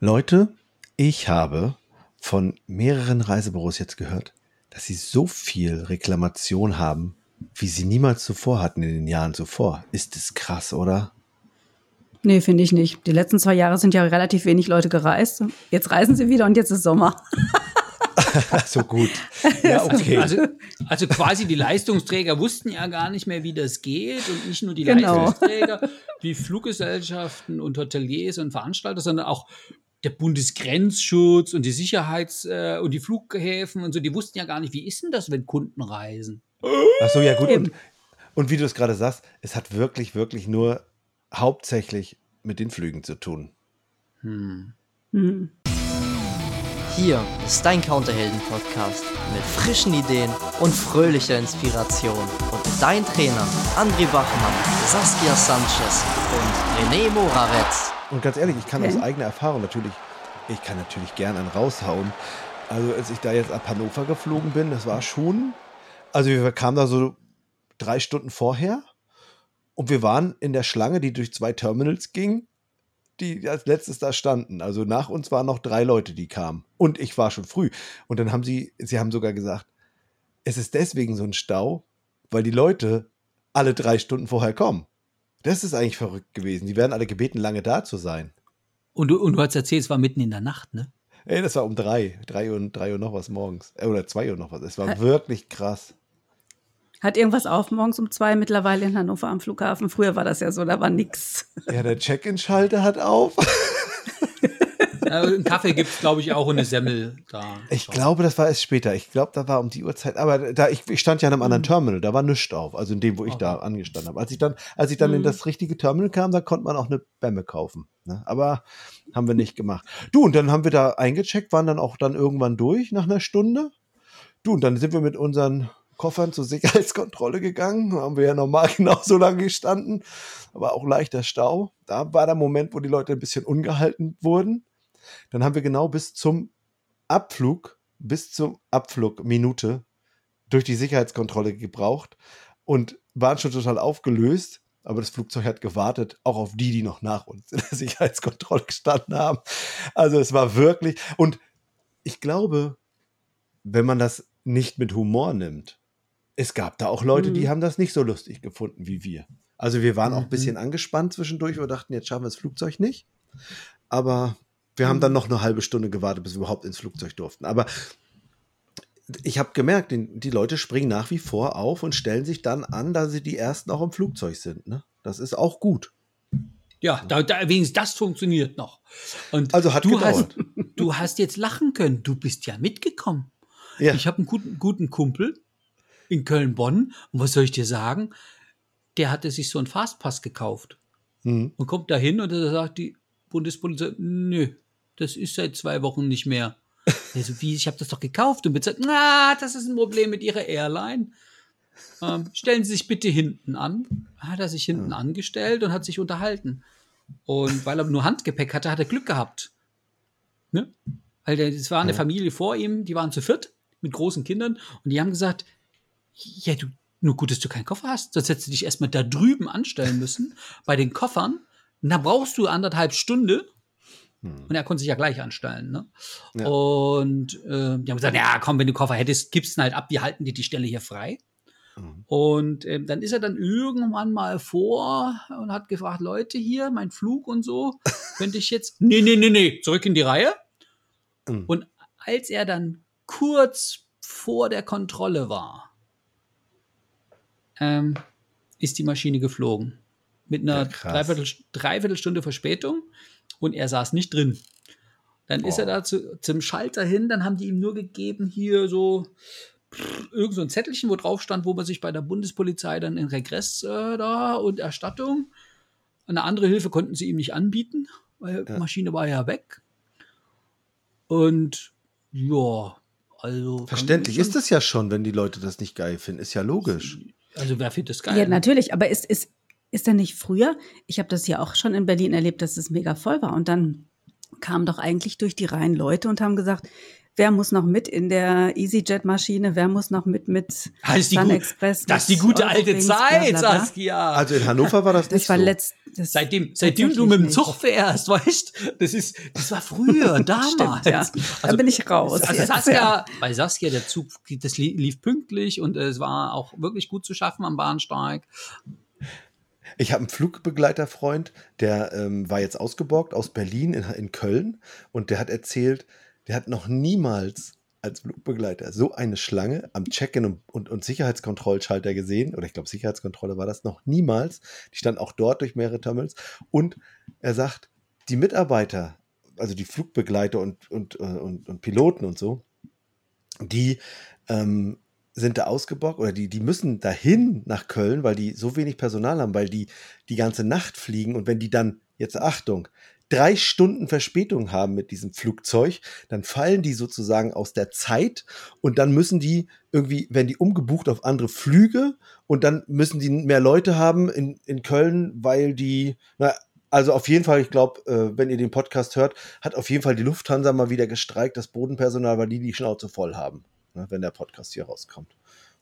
Leute, ich habe von mehreren Reisebüros jetzt gehört, dass sie so viel Reklamation haben, wie sie niemals zuvor hatten in den Jahren zuvor. Ist das krass, oder? Nee, finde ich nicht. Die letzten zwei Jahre sind ja relativ wenig Leute gereist. Jetzt reisen sie wieder und jetzt ist Sommer. so gut. Ja, okay. Also, also, quasi die Leistungsträger wussten ja gar nicht mehr, wie das geht und nicht nur die Genau. Leistungsträger, die Fluggesellschaften und Hoteliers und Veranstalter, sondern auch der Bundesgrenzschutz und die Sicherheits- äh, und die Flughäfen und so, die wussten ja gar nicht, wie ist denn das, wenn Kunden reisen? Ach so, ja gut. Und, und wie du es gerade sagst, es hat wirklich, wirklich nur hauptsächlich mit den Flügen zu tun. Hm. Hier ist dein Counterhelden-Podcast mit frischen Ideen und fröhlicher Inspiration. Und dein Trainer André Bachmann, Saskia Sanchez und René Moravetz. Und ganz ehrlich, ich kann Okay. aus eigener Erfahrung natürlich, ich kann natürlich gern einen raushauen. Also als ich da jetzt ab Hannover geflogen bin, das war schon, also wir kamen da so drei Stunden vorher und wir waren in der Schlange, die durch zwei Terminals ging, die als letztes da standen. Also nach uns waren noch drei Leute, die kamen. Und ich war schon früh. Und dann haben sie, sie haben sogar gesagt, es ist deswegen so ein Stau, weil die Leute alle drei Stunden vorher kommen. Das ist eigentlich verrückt gewesen. Die werden alle gebeten, lange da zu sein. Und du, und du hast erzählt, es war mitten in der Nacht, ne? Ey, das war um drei. Drei Uhr, drei Uhr noch was morgens. Äh, oder zwei Uhr noch was. Es war Ä- wirklich krass. Hat irgendwas auf morgens um zwei mittlerweile in Hannover am Flughafen? Früher war das ja so, da war nix. Ja, der Check-in-Schalter hat auf. Äh, einen Kaffee gibt es, glaube ich, auch und eine Semmel da. Ich glaube, das war erst später. Ich glaube, da war um die Uhrzeit. Aber da, ich, ich stand ja in einem anderen Terminal. Da war nichts auf. Also in dem, wo ich da angestanden habe. Als ich dann, als ich dann in das richtige Terminal kam, da konnte man auch eine Bämme kaufen. Ne? Aber haben wir nicht gemacht. Du, und dann haben wir da eingecheckt, waren dann auch dann irgendwann durch nach einer Stunde. Du, und dann sind wir mit unseren Koffern zur Sicherheitskontrolle gegangen. Da haben wir ja normal genauso lange gestanden. Aber auch leichter Stau. Da war der Moment, wo die Leute ein bisschen ungehalten wurden. Dann haben wir genau bis zum Abflug, bis zum Abflug Minute durch die Sicherheitskontrolle gebraucht und waren schon total aufgelöst. Aber das Flugzeug hat gewartet, auch auf die, die noch nach uns in der Sicherheitskontrolle gestanden haben. Also es war wirklich, und ich glaube, wenn man das nicht mit Humor nimmt, es gab da auch Leute, die Mhm. haben das nicht so lustig gefunden wie wir. Also wir waren auch ein Mhm. bisschen angespannt zwischendurch und dachten, jetzt schaffen wir das Flugzeug nicht. Aber wir haben dann noch eine halbe Stunde gewartet, bis wir überhaupt ins Flugzeug durften. Aber ich habe gemerkt, die Leute springen nach wie vor auf und stellen sich dann an, da sie die Ersten auch im Flugzeug sind. Ne? Das ist auch gut. Ja, da, da wenigstens das funktioniert noch. Und Also hat du gedauert. hast, du hast jetzt lachen können. Du bist ja mitgekommen. Ja, Ich habe einen guten, guten Kumpel in Köln-Bonn. Und was soll ich dir sagen? Der hatte sich so einen Fastpass gekauft hm. und kommt da hin und da sagt die Bundespolizei, nö, das ist seit zwei Wochen nicht mehr. Also wie, ich habe das doch gekauft und bezahlt. Na, das ist ein Problem mit Ihrer Airline. Ähm, stellen Sie sich bitte hinten an. Hat er sich hinten angestellt und hat sich unterhalten. Und weil er nur Handgepäck hatte, hat er Glück gehabt. Ne? Weil es war eine Ja. Familie vor ihm, die waren zu viert mit großen Kindern und die haben gesagt, ja, du, nur gut, dass du keinen Koffer hast, sonst hättest du dich erstmal da drüben anstellen müssen, bei den Koffern. Und da brauchst du anderthalb Stunden. Und er konnte sich ja gleich anstellen. Ne? Ja. Und äh, die haben gesagt, ja, komm, wenn du Koffer hättest, gibst ihn halt ab, wir halten dir die Stelle hier frei. Und ähm, dann ist er dann irgendwann mal vor und hat gefragt, Leute hier, mein Flug und so, könnte ich jetzt, nee, nee, nee, nee, zurück in die Reihe. Mhm. Und als er dann kurz vor der Kontrolle war, ähm, ist die Maschine geflogen. Mit einer Ja. Dreiviertel, Dreiviertelstunde Verspätung und er saß nicht drin. Dann ist er da zu, zum Schalter hin, dann haben die ihm nur gegeben, hier so pff, irgend so ein Zettelchen, wo drauf stand, wo man sich bei der Bundespolizei dann in Regress äh, da und Erstattung. Eine andere Hilfe konnten sie ihm nicht anbieten, weil die Ja. Maschine war ja weg. Und ja, also. Verständlich ist es ja schon, wenn die Leute das nicht geil finden. Ist ja logisch. Also wer findet das geil? Ja, natürlich, aber ist, ist, ist denn nicht früher? Ich habe das ja auch schon in Berlin erlebt, dass es mega voll war. Und dann kamen doch eigentlich durch die Reihen Leute und haben gesagt, wer muss noch mit in der EasyJet-Maschine, wer muss noch mit mit das Sun Express. Das ist die gute alte Zeit, Saskia. Also in Hannover war das, das nicht war so. letzt, das seitdem, seitdem du mit dem Zug fährst, weißt das ist, das war früher, damals. Stimmt, ja. da bin ich raus. Also jetzt, Saskia, ja. bei Saskia, der Zug, das li- lief pünktlich und äh, es war auch wirklich gut zu schaffen am Bahnsteig. Ich habe einen Flugbegleiterfreund, der ähm, war jetzt ausgeborgt aus Berlin in, in Köln und der hat erzählt, der hat noch niemals als Flugbegleiter so eine Schlange am Check-in und, und, und Sicherheitskontrollschalter gesehen. Oder ich glaube, Sicherheitskontrolle war das noch niemals. Die stand auch dort durch mehrere Terminals. Und er sagt, die Mitarbeiter, also die Flugbegleiter und, und, äh, und, und Piloten und so, die ähm, sind da ausgebockt oder die, die müssen dahin nach Köln, weil die so wenig Personal haben, weil die die ganze Nacht fliegen. Und wenn die dann, jetzt Achtung, drei Stunden Verspätung haben mit diesem Flugzeug, dann fallen die sozusagen aus der Zeit. Und dann müssen die irgendwie, werden die umgebucht auf andere Flüge. Und dann müssen die mehr Leute haben in, in Köln, weil die, na, also auf jeden Fall, ich glaube, äh, wenn ihr den Podcast hört, hat auf jeden Fall die Lufthansa mal wieder gestreikt, das Bodenpersonal, weil die die Schnauze voll haben, ne, wenn der Podcast hier rauskommt.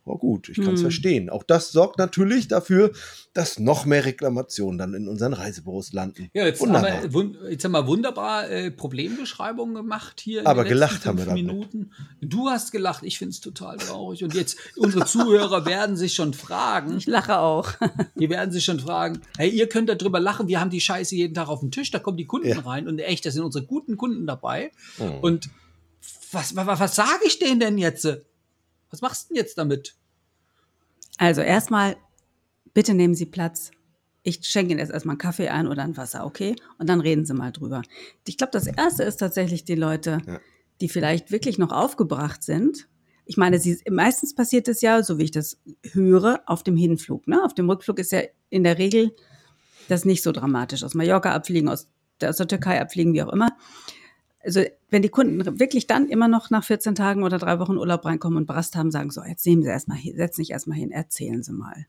Oh gut, ich kann es Hm. verstehen. Auch das sorgt natürlich dafür, dass noch mehr Reklamationen dann in unseren Reisebüros landen. Ja, jetzt Wunderbar. haben, wir, jetzt haben wir wunderbar äh, Problembeschreibungen gemacht hier. in Aber gelacht haben wir damit. Minuten. Du hast gelacht, ich finde es total traurig. Und jetzt, unsere Zuhörer werden sich schon fragen, Ich lache auch. die werden sich schon fragen, hey, ihr könnt darüber lachen, wir haben die Scheiße jeden Tag auf dem Tisch, da kommen die Kunden Ja. rein und echt, da sind unsere guten Kunden dabei. Mhm. Und was, was, was sage ich denen denn jetzt? Was machst du denn jetzt damit? Also erstmal, bitte nehmen Sie Platz. Ich schenke Ihnen jetzt erstmal einen Kaffee ein oder ein Wasser, okay? Und dann reden Sie mal drüber. Ich glaube, das Erste ist tatsächlich die Leute, Ja. die vielleicht wirklich noch aufgebracht sind. Ich meine, sie, meistens passiert es ja, so wie ich das höre, auf dem Hinflug. Ne? Auf dem Rückflug ist ja in der Regel das nicht so dramatisch. Aus Mallorca abfliegen, aus der, aus der Türkei abfliegen, wie auch immer. Also wenn die Kunden wirklich dann immer noch nach 14 Tagen oder drei Wochen Urlaub reinkommen und Brast haben, sagen so, jetzt nehmen Sie erstmal hin, setzen sich erstmal hin, erzählen Sie mal.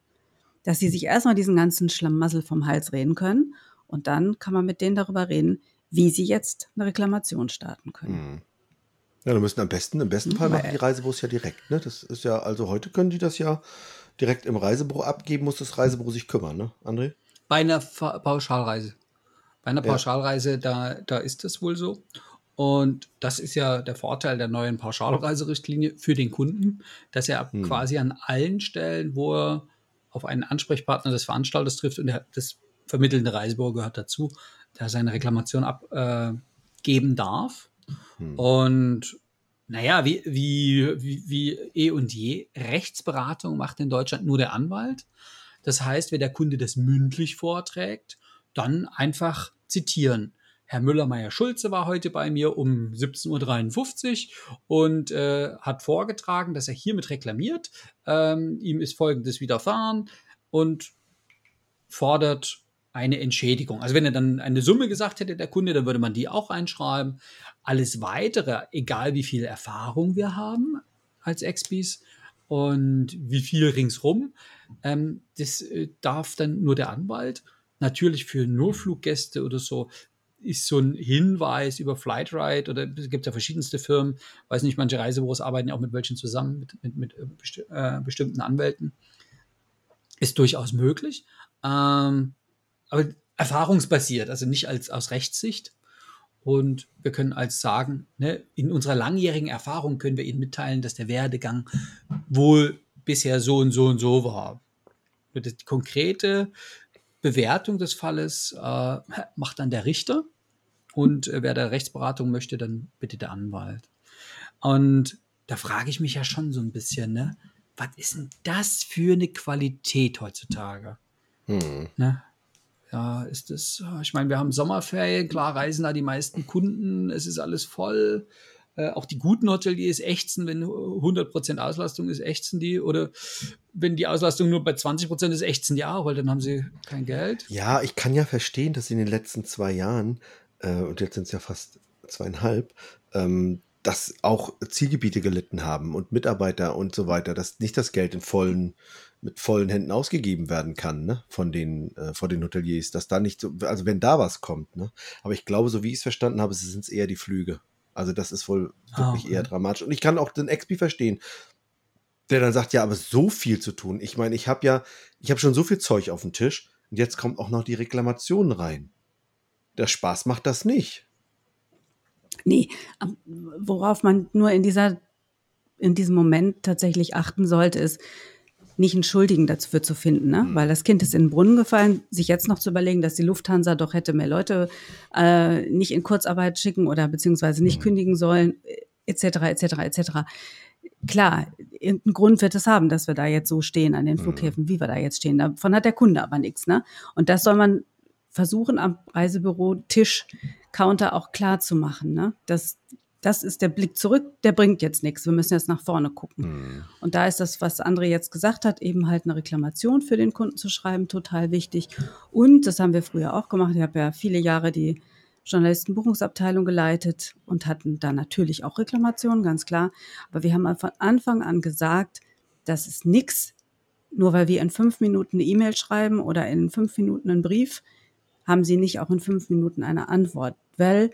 Dass sie sich erstmal diesen ganzen Schlamassel vom Hals reden können und dann kann man mit denen darüber reden, wie sie jetzt eine Reklamation starten können. Mhm. Ja, dann müssen am besten, im besten Fall machen die Reisebüros ja direkt. Ne? Das ist ja, also heute können die das ja direkt im Reisebüro abgeben, muss das Reisebüro sich kümmern, ne, André? Bei einer Fa- Pauschalreise. Bei einer Ja. Pauschalreise, da, da ist das wohl so. Und das ist ja der Vorteil der neuen Pauschalreiserichtlinie für den Kunden, dass er Hm. quasi an allen Stellen, wo er auf einen Ansprechpartner des Veranstalters trifft und der, das vermittelnde Reisebüro gehört dazu, der seine Reklamation abgeben äh, darf. Hm. Und naja, wie, wie, wie, wie eh und je, Rechtsberatung macht in Deutschland nur der Anwalt. Das heißt, wenn der Kunde das mündlich vorträgt, dann einfach zitieren. Herr Müller-Meyer-Schulze war heute bei mir um 17.53 Uhr und äh, hat vorgetragen, dass er hiermit reklamiert. Ähm, ihm ist Folgendes widerfahren und fordert eine Entschädigung. Also wenn er dann eine Summe gesagt hätte, der Kunde, dann würde man die auch einschreiben. Alles weitere, egal wie viel Erfahrung wir haben als Expis und wie viel ringsrum, ähm, das äh, darf dann nur der Anwalt. Natürlich für Nullfluggäste oder so ist so ein Hinweis über Flightride oder es gibt ja verschiedenste Firmen, weiß nicht, manche Reisebüros arbeiten ja auch mit welchen zusammen, mit, mit, mit äh, besti äh, bestimmten Anwälten. Ist durchaus möglich. Ähm, aber erfahrungsbasiert, also nicht als aus Rechtssicht. Und wir können als sagen, ne, in unserer langjährigen Erfahrung können wir Ihnen mitteilen, dass der Werdegang wohl bisher so und so und so war. Die konkrete Bewertung des Falles äh, macht dann der Richter. Und äh, wer der Rechtsberatung möchte, dann bitte der Anwalt. Und da frage ich mich ja schon so ein bisschen, ne? Was ist denn das für eine Qualität heutzutage? Hm. Ne? Ja, ist das, ich meine, wir haben Sommerferien, klar reisen da die meisten Kunden, es ist alles voll. Äh, auch die guten Hoteliers ächzen, wenn 100% Auslastung ist, ächzen die. Oder wenn die Auslastung nur bei 20% ist, ächzen die auch, weil dann haben sie kein Geld. Ja, ich kann ja verstehen, dass in den letzten zwei Jahren, äh, und jetzt sind es ja fast zweieinhalb, ähm, dass auch Zielgebiete gelitten haben und Mitarbeiter und so weiter, dass nicht das Geld in vollen, mit vollen Händen ausgegeben werden kann, ne, von den, äh, von den Hoteliers, dass da nicht so, also wenn da was kommt, ne. Aber ich glaube, so wie ich es verstanden habe, sind es eher die Flüge. Also das ist wohl Ah, wirklich okay. eher dramatisch. Und ich kann auch den XP verstehen, der dann sagt, ja, aber so viel zu tun. Ich meine, ich habe ja, ich habe schon so viel Zeug auf dem Tisch und jetzt kommt auch noch die Reklamation rein. Der Spaß macht das nicht. Nee, worauf man nur in dieser, in diesem Moment tatsächlich achten sollte, ist, nicht einen Schuldigen dafür zu finden, ne? Weil das Kind ist in den Brunnen gefallen, sich jetzt noch zu überlegen, dass die Lufthansa doch hätte mehr Leute äh, nicht in Kurzarbeit schicken oder beziehungsweise nicht kündigen sollen, etc., etc., etc. Klar, irgendeinen Grund wird es haben, dass wir da jetzt so stehen an den Flughäfen, wie wir da jetzt stehen. Davon hat der Kunde aber nichts, ne? Und das soll man versuchen, am Reisebüro Tisch Counter auch klar zu machen, ne? Das, das ist der Blick zurück, der bringt jetzt nichts. Wir müssen jetzt nach vorne gucken. Und da ist das, was André jetzt gesagt hat, eben halt eine Reklamation für den Kunden zu schreiben, total wichtig. Und das haben wir früher auch gemacht. Ich habe ja viele Jahre die Journalistenbuchungsabteilung geleitet und hatten da natürlich auch Reklamationen, ganz klar. Aber wir haben von Anfang an gesagt, das ist nix, nur weil wir in fünf Minuten eine E-Mail schreiben oder in fünf Minuten einen Brief, haben sie nicht auch in fünf Minuten eine Antwort. Weil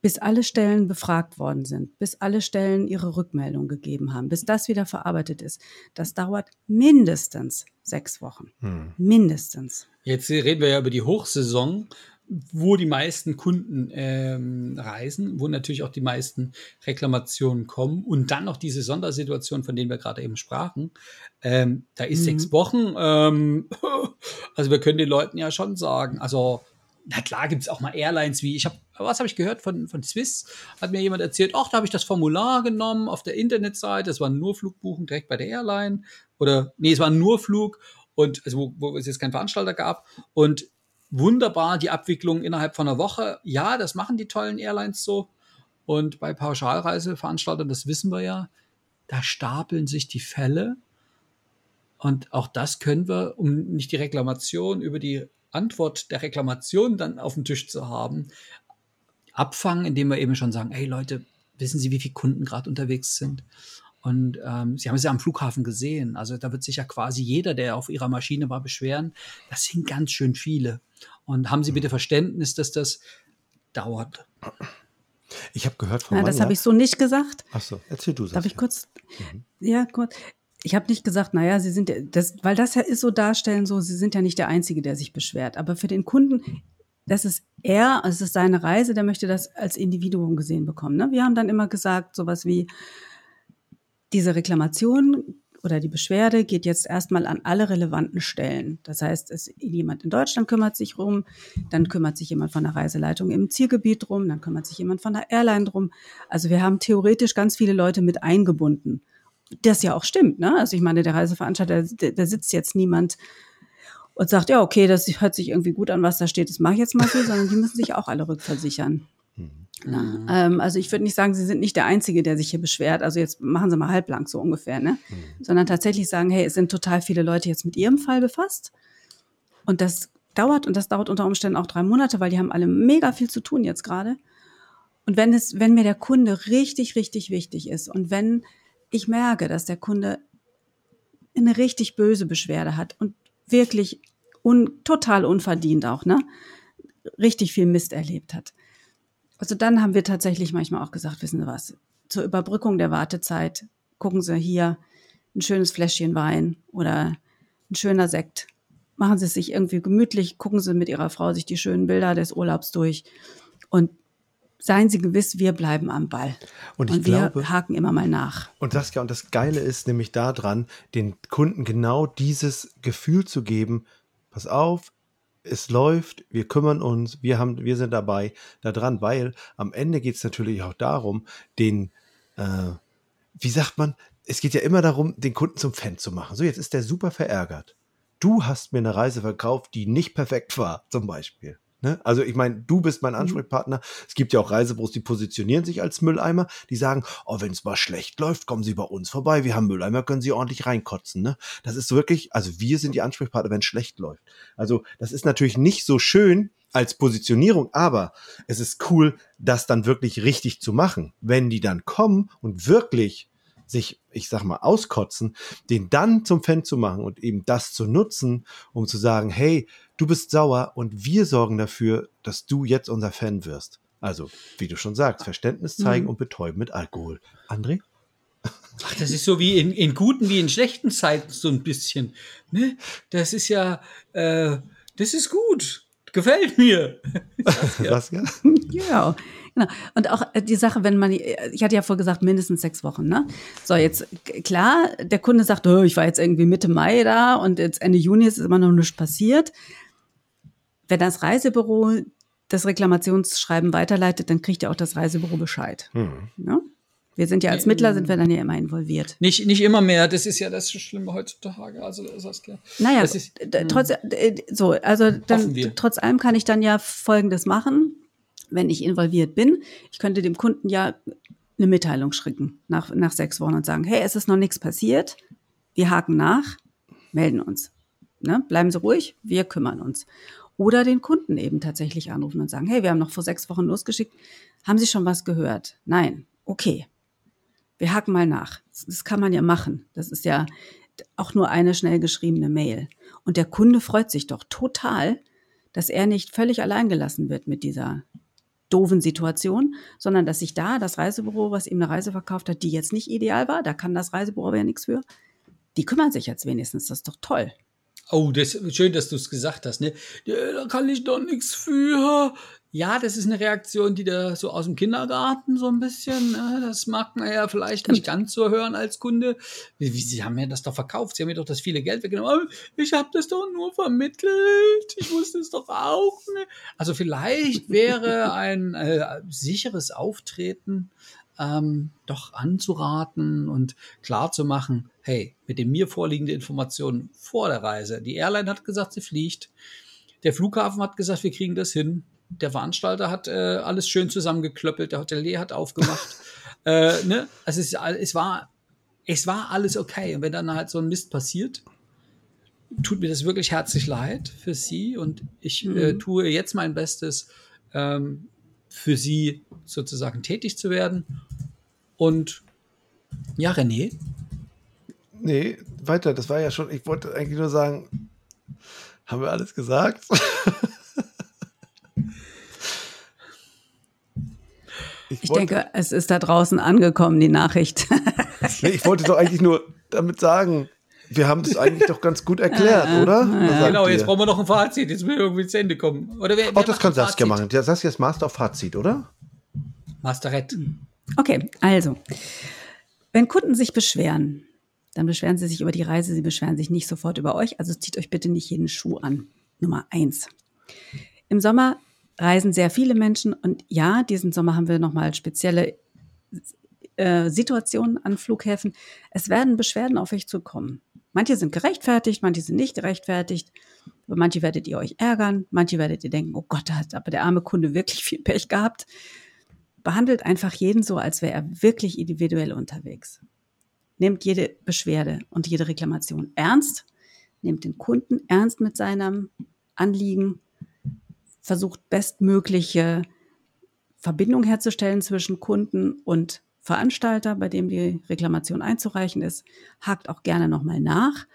bis alle Stellen befragt worden sind, bis alle Stellen ihre Rückmeldung gegeben haben, bis das wieder verarbeitet ist, das dauert mindestens sechs Wochen. Mindestens. Jetzt reden wir ja über die Hochsaison, wo die meisten Kunden ähm, reisen, wo natürlich auch die meisten Reklamationen kommen und dann noch diese Sondersituation, von denen wir gerade eben sprachen. Ähm, da ist Mhm. sechs Wochen. Ähm, also wir können den Leuten ja schon sagen, also na klar gibt es auch mal Airlines wie, ich habe, was habe ich gehört von, von Swiss? Hat mir jemand erzählt, ach, da habe ich das Formular genommen auf der Internetseite, das war nur Flugbuchen direkt bei der Airline. Oder, nee, es war nur Flug und also wo, wo es jetzt keinen Veranstalter gab. Und wunderbar die Abwicklung innerhalb von einer Woche. Ja, das machen die tollen Airlines so. Und bei Pauschalreiseveranstaltern, das wissen wir ja, da stapeln sich die Fälle. Und auch das können wir, um nicht die Reklamation über die Antwort der Reklamation dann auf dem Tisch zu haben, abfangen, indem wir eben schon sagen, hey Leute, wissen Sie, wie viele Kunden gerade unterwegs sind? Und ähm, Sie haben es ja am Flughafen gesehen. Also da wird sich ja quasi jeder, der auf Ihrer Maschine war, beschweren. Das sind ganz schön viele. Und haben Sie bitte Verständnis, dass das dauert. Ich habe gehört von Ja, das habe ich so nicht gesagt. Achso, erzähl du Darf ich Saskia. kurz? Ja, kurz. Ich habe nicht gesagt, naja, Sie sind, ja- das, weil das ja ist so darstellen, so, Sie sind ja nicht der Einzige, der sich beschwert. Aber für den Kunden, das ist er, es ist seine Reise, der möchte das als Individuum gesehen bekommen. Ne? Wir haben dann immer gesagt, sowas wie, diese Reklamation oder die Beschwerde geht jetzt erstmal an alle relevanten Stellen. Das heißt, es, jemand in Deutschland kümmert sich rum, dann kümmert sich jemand von der Reiseleitung im Zielgebiet drum, dann kümmert sich jemand von der Airline drum. Also wir haben theoretisch ganz viele Leute mit eingebunden. Das ja auch stimmt, ne? Also ich meine, der Reiseveranstalter, da sitzt jetzt niemand und sagt, ja, okay, das hört sich irgendwie gut an, was da steht, das mache ich jetzt mal so, sondern die müssen sich auch alle rückversichern. Na, ähm, also ich würde nicht sagen, Sie sind nicht der Einzige, der sich hier beschwert. Also jetzt machen Sie mal halblang so ungefähr, ne? Sondern tatsächlich sagen, hey, es sind total viele Leute jetzt mit Ihrem Fall befasst. Und das dauert und das dauert unter Umständen auch drei Monate, weil die haben alle mega viel zu tun jetzt gerade. Und wenn es, wenn mir der Kunde richtig, richtig wichtig ist und wenn ich merke, dass der Kunde eine richtig böse Beschwerde hat und wirklich un, total unverdient auch, ne? Richtig viel Mist erlebt hat. Also dann haben wir tatsächlich manchmal auch gesagt, wissen Sie was, zur Überbrückung der Wartezeit gucken Sie hier ein schönes Fläschchen Wein oder ein schöner Sekt. Machen Sie es sich irgendwie gemütlich, gucken Sie mit Ihrer Frau sich die schönen Bilder des Urlaubs durch und seien Sie gewiss, wir bleiben am Ball. Und ich und wir glaube- haken immer mal nach. Und Saskia, und das Geile ist nämlich daran, den Kunden genau dieses Gefühl zu geben, pass auf, es läuft, wir kümmern uns, wir haben, wir sind dabei, da dran, weil am Ende geht es natürlich auch darum, den, äh, wie sagt man, es geht ja immer darum, den Kunden zum Fan zu machen. So, jetzt ist der super verärgert. Du hast mir eine Reise verkauft, die nicht perfekt war, zum Beispiel. Ne? Also ich meine, du bist mein Ansprechpartner. Es gibt ja auch Reisebüros, die positionieren sich als Mülleimer. Die sagen, oh, wenn es mal schlecht läuft, kommen Sie bei uns vorbei. Wir haben Mülleimer, können Sie ordentlich reinkotzen. Ne? Das ist wirklich, also wir sind die Ansprechpartner, wenn es schlecht läuft. Also das ist natürlich nicht so schön als Positionierung, aber es ist cool, das dann wirklich richtig zu machen. Wenn die dann kommen und wirklich sich, ich sag mal, auskotzen, den dann zum Fan zu machen und eben das zu nutzen, um zu sagen, hey, du bist sauer und wir sorgen dafür, dass du jetzt unser Fan wirst. Also, wie du schon sagst, Verständnis zeigen und betäuben mit Alkohol. André? Ach, das ist so wie in, in guten wie in schlechten Zeiten so ein bisschen. Ne? Das ist ja, äh, das ist gut. Gefällt mir. Saskia? Ja, genau. Und auch äh, die Sache, wenn man, ich hatte ja vorher gesagt, mindestens sechs Wochen, ne? So, jetzt, klar, der Kunde sagt, oh, ich war jetzt irgendwie Mitte Mai da und jetzt Ende Juni ist immer noch nichts passiert. Wenn das Reisebüro das Reklamationsschreiben weiterleitet, dann kriegt ja auch das Reisebüro Bescheid. Ne? Wir sind ja als Mittler, sind wir dann ja immer involviert. Nicht, nicht immer mehr. Das ist ja das Schlimme heutzutage. Also, Saskia. Naja, Das ist- d- trotz, äh, so, also dann, trotz allem kann ich dann ja Folgendes machen, wenn ich involviert bin. Ich könnte dem Kunden ja eine Mitteilung schicken nach, nach sechs Wochen und sagen, hey, es ist noch nichts passiert, wir haken nach, melden uns. Ne? Bleiben Sie ruhig, wir kümmern uns. Oder den Kunden eben tatsächlich anrufen und sagen, hey, wir haben noch vor sechs Wochen losgeschickt, haben Sie schon was gehört? Nein, okay. Wir haken mal nach. Das- Das kann man ja machen. Das ist ja auch nur eine schnell geschriebene Mail. Und der Kunde freut sich doch total, dass er nicht völlig allein gelassen wird mit dieser doofen Situation, sondern dass sich da das Reisebüro, was ihm eine Reise verkauft hat, die jetzt nicht ideal war, da kann das Reisebüro aber ja nichts für, die kümmern sich jetzt wenigstens. Das ist doch toll. Oh, das schön, dass du es gesagt hast, ne? Ja, da kann ich doch nichts für. Ja, das ist eine Reaktion, die da so aus dem Kindergarten so ein bisschen, äh, das mag man ja vielleicht nicht ganz so hören als Kunde. Wie, wie, Sie haben mir das doch verkauft, Sie haben mir doch das viele Geld weggenommen. Aber Ich habe das doch nur vermittelt. Ich wusste es doch auch. Ne? Also vielleicht wäre ein äh, sicheres Auftreten ähm, doch anzuraten und klar zu machen, hey, mit den mir vorliegenden Informationen vor der Reise, die Airline hat gesagt, sie fliegt, der Flughafen hat gesagt, wir kriegen das hin, der Veranstalter hat äh, alles schön zusammengeklöppelt, der Hotelier hat aufgemacht, äh, ne? also es, es war es war alles okay und wenn dann halt so ein Mist passiert, tut mir das wirklich herzlich leid für Sie und ich äh, tue jetzt mein Bestes, ähm, für Sie sozusagen tätig zu werden. Und ja, René, Nee, weiter, das war ja schon, ich wollte eigentlich nur sagen, haben wir alles gesagt? Ich wollte- denke, es ist da draußen angekommen, die Nachricht. Nee, ich wollte doch eigentlich nur damit sagen, wir haben das eigentlich doch ganz gut erklärt, oder? Sagt genau, jetzt ihr? brauchen wir noch ein Fazit, jetzt müssen wir irgendwie zu Ende kommen. Oder wer, Auch wer das macht kann Saskia machen. Ja, Saskia ist Master of Fazit, oder? Masterett. Okay, also, wenn Kunden sich beschweren, dann beschweren sie sich über die Reise, sie beschweren sich nicht sofort über euch, also zieht euch bitte nicht jeden Schuh an. Nummer eins. Im Sommer reisen sehr viele Menschen und ja, diesen Sommer haben wir nochmal spezielle äh, Situationen an Flughäfen. Es werden Beschwerden auf euch zukommen. Manche sind gerechtfertigt, manche sind nicht gerechtfertigt. Über manche werdet ihr euch ärgern, manche werdet ihr denken, oh Gott, da hat aber der arme Kunde wirklich viel Pech gehabt behandelt einfach jeden so, als wäre er wirklich individuell unterwegs. Nehmt jede Beschwerde und jede Reklamation ernst, nehmt den Kunden ernst mit seinem Anliegen, versucht bestmögliche Verbindung herzustellen zwischen Kunden und Veranstalter, bei dem die Reklamation einzureichen ist. Hakt auch gerne nochmal nach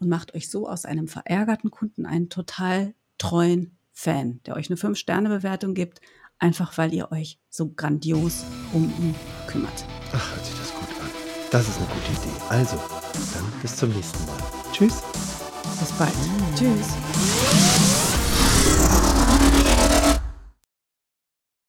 und macht euch so aus einem verärgerten Kunden einen total treuen Fan, der euch eine 5-Sterne-Bewertung gibt, einfach weil ihr euch so grandios um ihn kümmert. Ach, hört sich das gut an. Das ist eine gute Idee. Also, dann bis zum nächsten Mal. Tschüss. Bis bald. Tschüss.